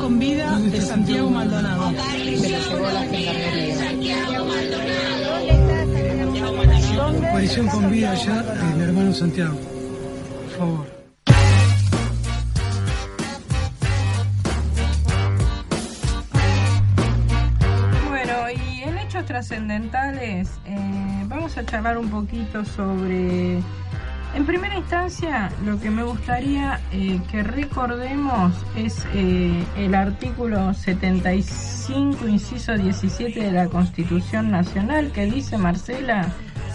Con vida de Santiago Maldonado. Aparición con vida ya de mi hermano Santiago. Por favor. Bueno, y en hechos trascendentales eh, vamos a charlar un poquito sobre, en primera instancia, lo que me gustaría eh, que recordemos es eh, el artículo 75, inciso 17 de la Constitución Nacional, que dice, Marcela,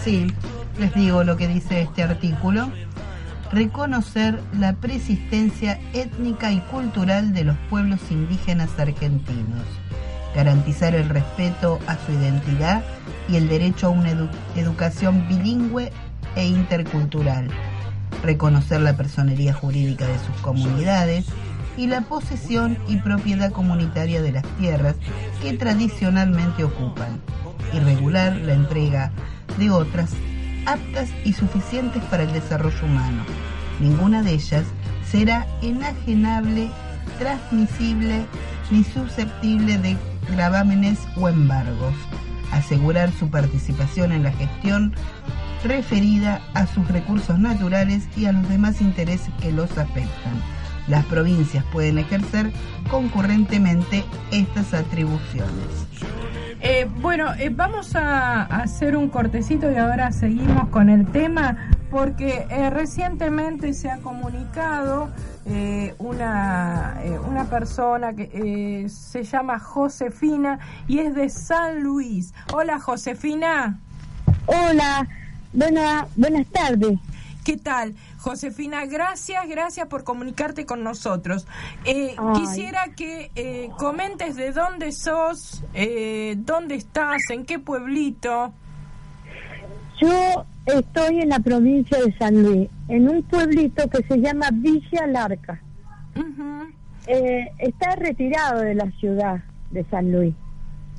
Sí, les digo lo que dice este artículo. Reconocer la persistencia étnica y cultural de los pueblos indígenas argentinos. Garantizar el respeto a su identidad y el derecho a una edu- educación bilingüe e intercultural. Reconocer la personería jurídica de sus comunidades y la posesión y propiedad comunitaria de las tierras que tradicionalmente ocupan. Y regular la entrega de otras aptas y suficientes para el desarrollo humano. Ninguna de ellas será enajenable, transmisible ni susceptible de gravámenes o embargos. Asegurar su participación en la gestión referida a sus recursos naturales y a los demás intereses que los afectan. Las provincias pueden ejercer concurrentemente estas atribuciones. Eh, bueno, eh, vamos a hacer un cortecito y ahora seguimos con el tema porque eh, recientemente se ha comunicado eh, una, eh, una persona que eh, se llama Josefina y es de San Luis. Hola Josefina. Hola, buena, buenas tardes. ¿Qué tal? Josefina, gracias, gracias por comunicarte con nosotros. Eh, quisiera que eh, comentes de dónde sos, eh, dónde estás, en qué pueblito. Yo estoy en la provincia de San Luis, en un pueblito que se llama Villa Larca. Eh, está retirado de la ciudad de San Luis.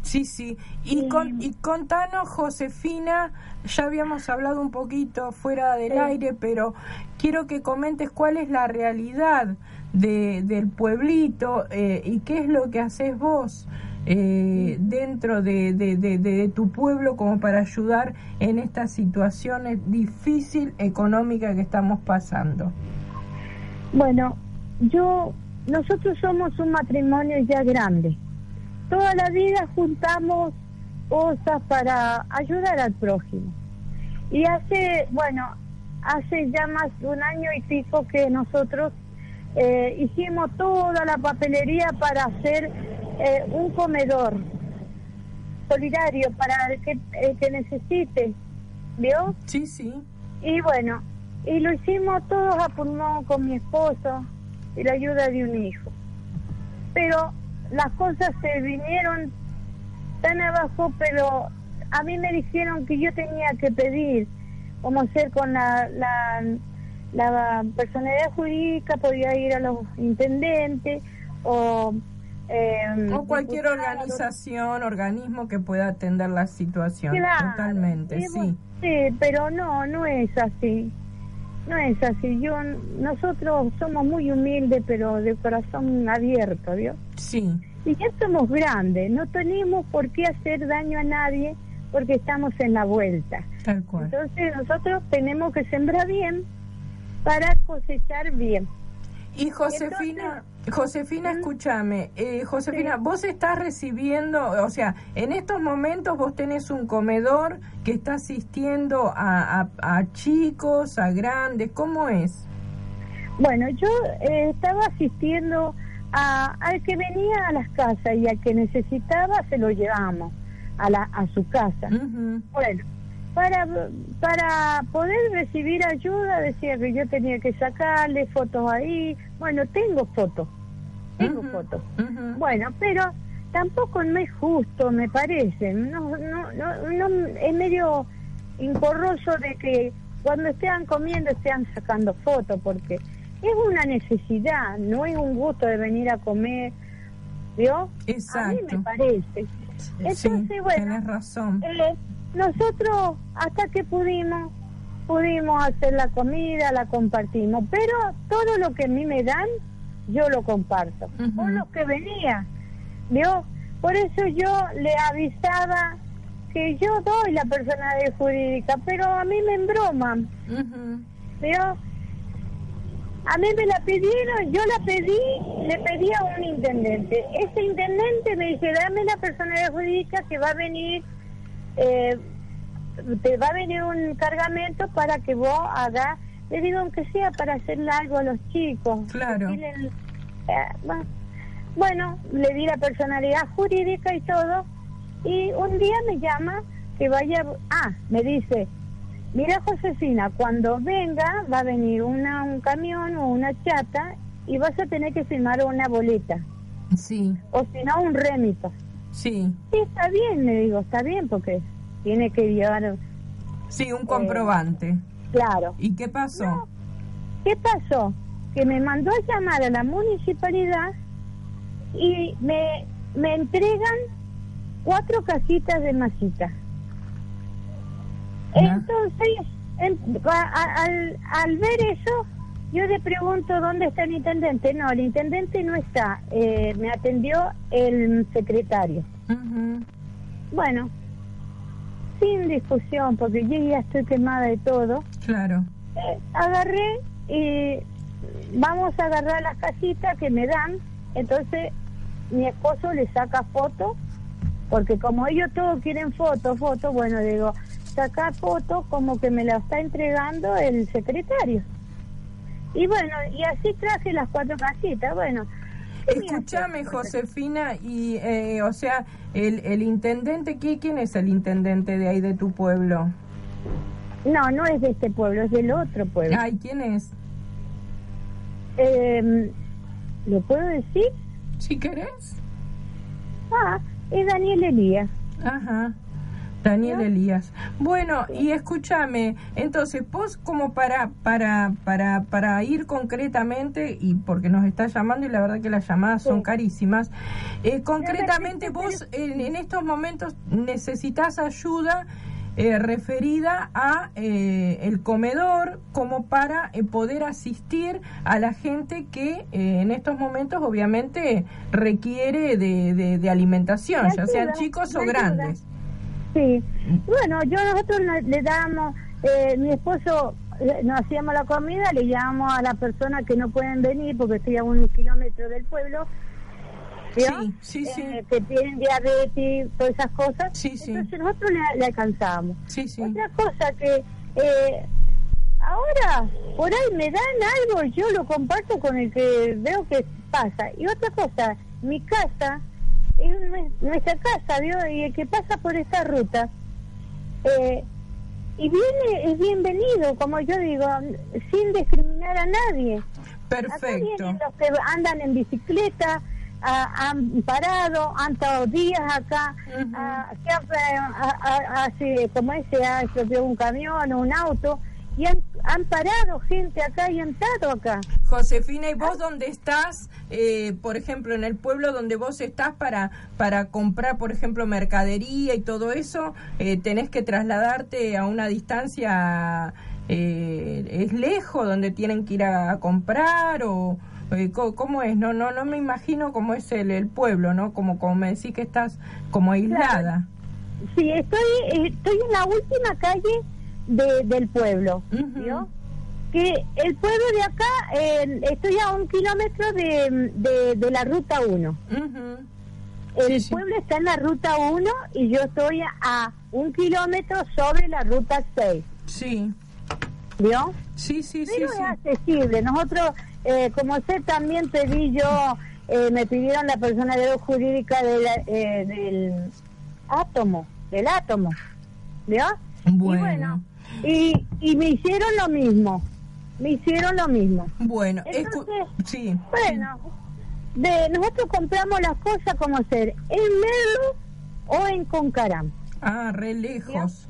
Sí, sí. Y, con, y contanos, Josefina, ya habíamos hablado un poquito fuera del aire, pero quiero que comentes cuál es la realidad de, del pueblito eh, y qué es lo que haces vos eh, dentro de, de, de- de tu pueblo como para ayudar en esta situación difícil económica que estamos pasando. Bueno, yo, nosotros somos un matrimonio ya grande. Toda la vida juntamos cosas para ayudar al prójimo. Y hace, bueno, hace ya más de un año y pico que nosotros eh, hicimos toda la papelería para hacer eh, un comedor solidario para el que, el que necesite, ¿vio? Sí, sí. Y bueno, y lo hicimos todos a pulmón con mi esposo y la ayuda de un hijo. Pero las cosas se vinieron tan abajo, pero a mí me dijeron que yo tenía que pedir, como hacer con la, la, la personalidad jurídica, podía ir a los intendentes o... eh, O cualquier organización, organismo que pueda atender la situación. Claro, Totalmente, sí. sí, pero no, no es así. No es así. Yo, nosotros somos muy humildes, pero de corazón abierto, ¿vio? Sí. Y ya somos grandes, no tenemos por qué hacer daño a nadie porque estamos en la vuelta. Tal cual. Entonces nosotros tenemos que sembrar bien para cosechar bien. Y Josefina, Josefina, escúchame, eh, Josefina, vos estás recibiendo, o sea, en estos momentos vos tenés un comedor que está asistiendo a, a- a chicos, a grandes, ¿cómo es? Bueno, yo eh, estaba asistiendo a, al que venía a las casas y al que necesitaba se lo llevamos a, la, a su casa. Bueno, para, para poder recibir ayuda decía que yo tenía que sacarle fotos ahí. Bueno, tengo fotos, tengo fotos. Bueno, pero tampoco no es justo, me parece. No, no, no, no es medio incorroso de que cuando estén comiendo estén sacando fotos, porque es una necesidad, no es un gusto de venir a comer, ¿vio? Exacto. A mí me parece. Entonces, sí, bueno, tenés razón. eh, nosotros hasta que pudimos, pudimos hacer la comida, la compartimos, pero todo lo que a mí me dan, yo lo comparto. Ujú. Con lo que venía, ¿vio? Por eso yo le avisaba que yo doy la personalidad jurídica, pero a mí me embroman, Ujú. ¿vio? A mí me la pidieron, yo la pedí, le pedí a un intendente. Ese intendente me dice, dame la personalidad jurídica que va a venir, eh, te va a venir un cargamento para que vos hagas, le digo, aunque sea para hacerle algo a los chicos. Claro. Decirle eh, bueno, bueno, le di la personalidad jurídica y todo, y un día me llama que vaya, ah, me dice, Mira, Josefina, cuando venga va a venir una, un camión o una chata y vas a tener que firmar una boleta Sí, o si no un rémito. Sí, Sí, está bien, le digo, está bien porque tiene que llevar, sí, un comprobante. claro. ¿Y qué pasó? No. ¿Qué pasó? Que me mandó a llamar a la municipalidad y me, me entregan cuatro casitas de masita. Entonces, en- a- a- al, al ver eso, yo le pregunto dónde está el intendente. No, el intendente no está. Eh, me atendió el secretario. Bueno, sin discusión, porque yo ya estoy quemada de todo. Claro. Eh, agarré y vamos a agarrar las casitas que me dan. Entonces mi esposo le saca fotos, porque como ellos todos quieren fotos, fotos, bueno, digo, saca fotos como que me la está entregando el secretario. Y bueno, y así traje las cuatro casitas. Bueno, ¿qué me Escúchame? Josefina, y, eh, o sea, el, el intendente, ¿qué, ¿quién es el intendente de ahí de tu pueblo? No, no es de este pueblo, es del otro pueblo. Ay, ¿quién es? Eh, ¿Lo puedo decir? Si querés. Ah, es Daniel Elías. Ajá. Daniel. Elías. Bueno, y escúchame, entonces vos como para para para para ir concretamente y porque nos está llamando y la verdad que las llamadas son carísimas, eh, concretamente vos en, en estos momentos necesitas ayuda eh, referida a eh, el comedor como para eh, poder asistir a la gente que eh, en estos momentos obviamente requiere de, de- de alimentación, ya sean chicos o grandes. Sí, bueno, yo nosotros le- damos, eh, mi esposo eh, nos hacíamos la comida, le llamamos a las personas que no pueden venir porque estoy a un kilómetro del pueblo. Sí, sí, sí. Eh, que tienen diabetes, todas esas cosas. Sí, sí. Entonces nosotros le, le alcanzamos. Sí, sí. Otra cosa que eh, ahora por ahí me dan algo, yo lo comparto con el que veo que pasa. Y otra cosa, mi casa nuestra casa, ¿vio? Y el que pasa por esta ruta eh, y viene es bienvenido, como yo digo, sin discriminar a nadie. Acá Perfecto. vienen los que andan en bicicleta, ah, han parado, han estado días acá, ah, eh, ah, ah, hace, como ese, ha un camión o un auto, y han, han parado gente acá y han estado acá. Josefina, ¿y vos dónde estás? Eh, por ejemplo, en el pueblo donde vos estás para, para comprar, por ejemplo, mercadería y todo eso, eh, tenés que trasladarte a una distancia, eh, ¿es lejos donde tienen que ir a, a comprar o eh, cómo es? No, no, no me imagino cómo es el, el pueblo, ¿no? Como, como me decís que estás como aislada. Sí, estoy, eh, estoy en la última calle de, del pueblo. ¿vio? Que el pueblo de acá, eh, estoy a un kilómetro de, de, de la ruta 1. Ujú. El Sí, sí. pueblo está en la ruta 1 y yo estoy a un kilómetro sobre la ruta 6, Sí, ¿vio? sí, sí, sí. Pero sí. es accesible. Nosotros, eh, como sé, también pedí yo, eh, me pidieron la personalidad jurídica de la- eh, del átomo, del átomo, ¿vio? Bueno. Y bueno, y, y me hicieron lo mismo, me hicieron lo mismo. Bueno, Entonces, sí. Bueno, de nosotros compramos las cosas como ser en Merlo o en Concarán. Ah, re lejos.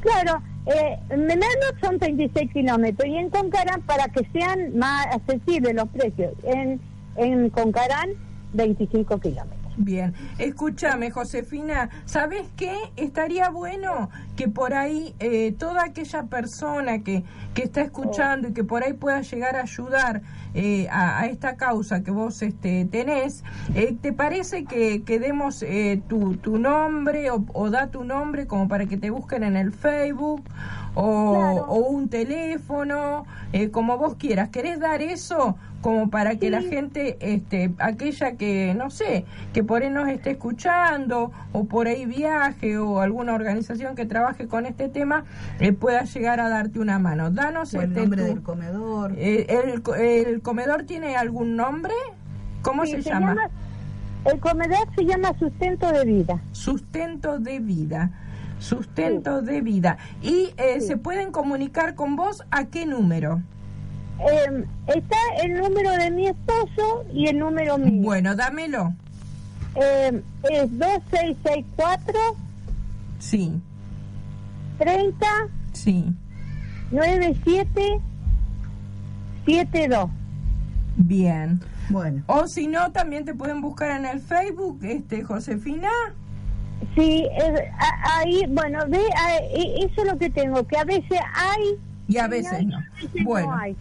Claro, eh, en Merlo son 36 kilómetros y en Concarán, para que sean más accesibles los precios, en, en Concarán 25 kilómetros. Bien, escúchame Josefina, ¿sabes qué? Estaría bueno que por ahí eh, toda aquella persona que, que está escuchando y que por ahí pueda llegar a ayudar eh, a, esta causa que vos este, tenés, eh, ¿te parece que, que demos eh, tu, tu nombre o, o da tu nombre como para que te busquen en el Facebook? O, Claro. o un teléfono, eh, como vos quieras. ¿Querés dar eso como para que la gente, este, aquella que, no sé, que por ahí nos esté escuchando o por ahí viaje o alguna organización que trabaje con este tema, eh, pueda llegar a darte una mano? Danos O el este, nombre tu- del comedor. eh, el, ¿El comedor tiene algún nombre? ¿Cómo Sí, se, llama? El comedor se llama Sustento de Vida. Sustento de vida. Sustento de vida. ¿Y eh, se pueden comunicar con vos a qué número? Eh, está el número de mi esposo y el número mío. Bueno, dámelo. Eh, es 2664 Sí, 30 sí. 97 72. Bien. Bueno, O si no, también te pueden buscar en el Facebook, este Josefina. Sí, eh, ahí, bueno, ve, ah, e- eso es lo que tengo, que a veces hay Y a veces no. a veces Bueno, no hay.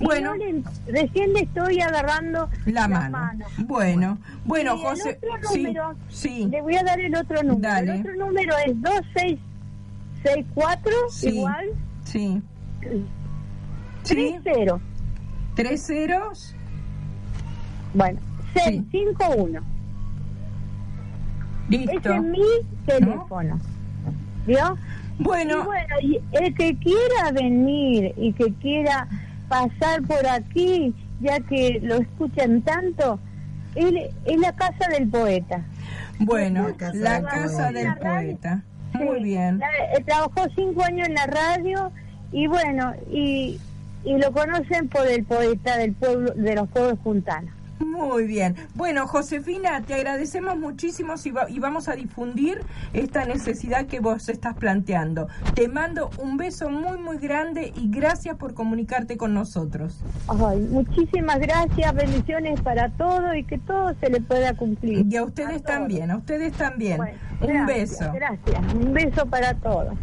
Bueno. le- recién le estoy agarrando la mano. Bueno, bueno, Y el José. otro Sí, número, sí. Le voy a dar el otro número. Dale. El otro número es 2664, Sí. igual, Sí. Sí. 30. Tres ceros. Bueno, Sí. 651. Listo. Ese es mi teléfono. ¿Vio? Y Bueno, bueno, y el que quiera venir y que quiera pasar por aquí, ya que lo escuchan tanto, él- es la casa del poeta. bueno, La casa la del casa poeta. del poeta. Muy bien. la- eh, trabajó cinco años en la radio y bueno, y, y lo conocen por el poeta del pueblo, de los pueblos juntanos. Muy bien. Bueno, Josefina, te agradecemos muchísimo y, va- y vamos a difundir esta necesidad que vos estás planteando. Te mando un beso muy, muy grande y gracias por comunicarte con nosotros. Ay, muchísimas gracias, bendiciones para todos y que todo se le pueda cumplir. Y a ustedes también, a ustedes también. Bueno, un gracias, beso. Gracias, un beso para todos.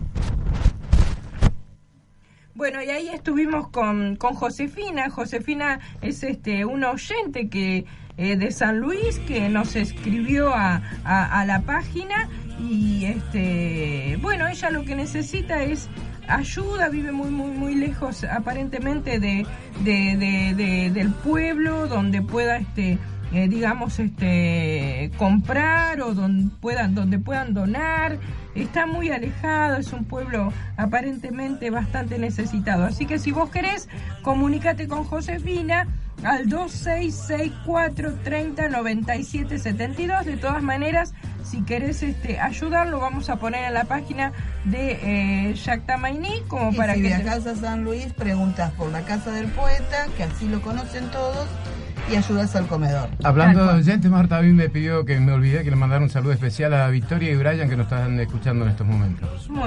Bueno, y ahí estuvimos con, con Josefina. Josefina es este un oyente que eh, de San Luis que nos escribió a, a, la página y este bueno, ella lo que necesita es ayuda, vive muy muy muy lejos aparentemente de, de- de- del pueblo donde pueda este eh, digamos este comprar o donde puedan donde puedan donar. Está muy alejado es un pueblo aparentemente bastante necesitado. Así que si vos querés comunícate con Josefina al 2664 30 97 72 de todas maneras si querés este ayudarlo vamos a poner en la página de eh, Jacques Tamaini como y para si que te- viajas a San Luis, preguntas por la casa del poeta, que así lo conocen todos, y ayudas al comedor. Hablando de oyentes, Marta a mí me pidió que me olvidé que le mandara un saludo especial a Victoria y Brian que nos están escuchando en estos momentos. Muy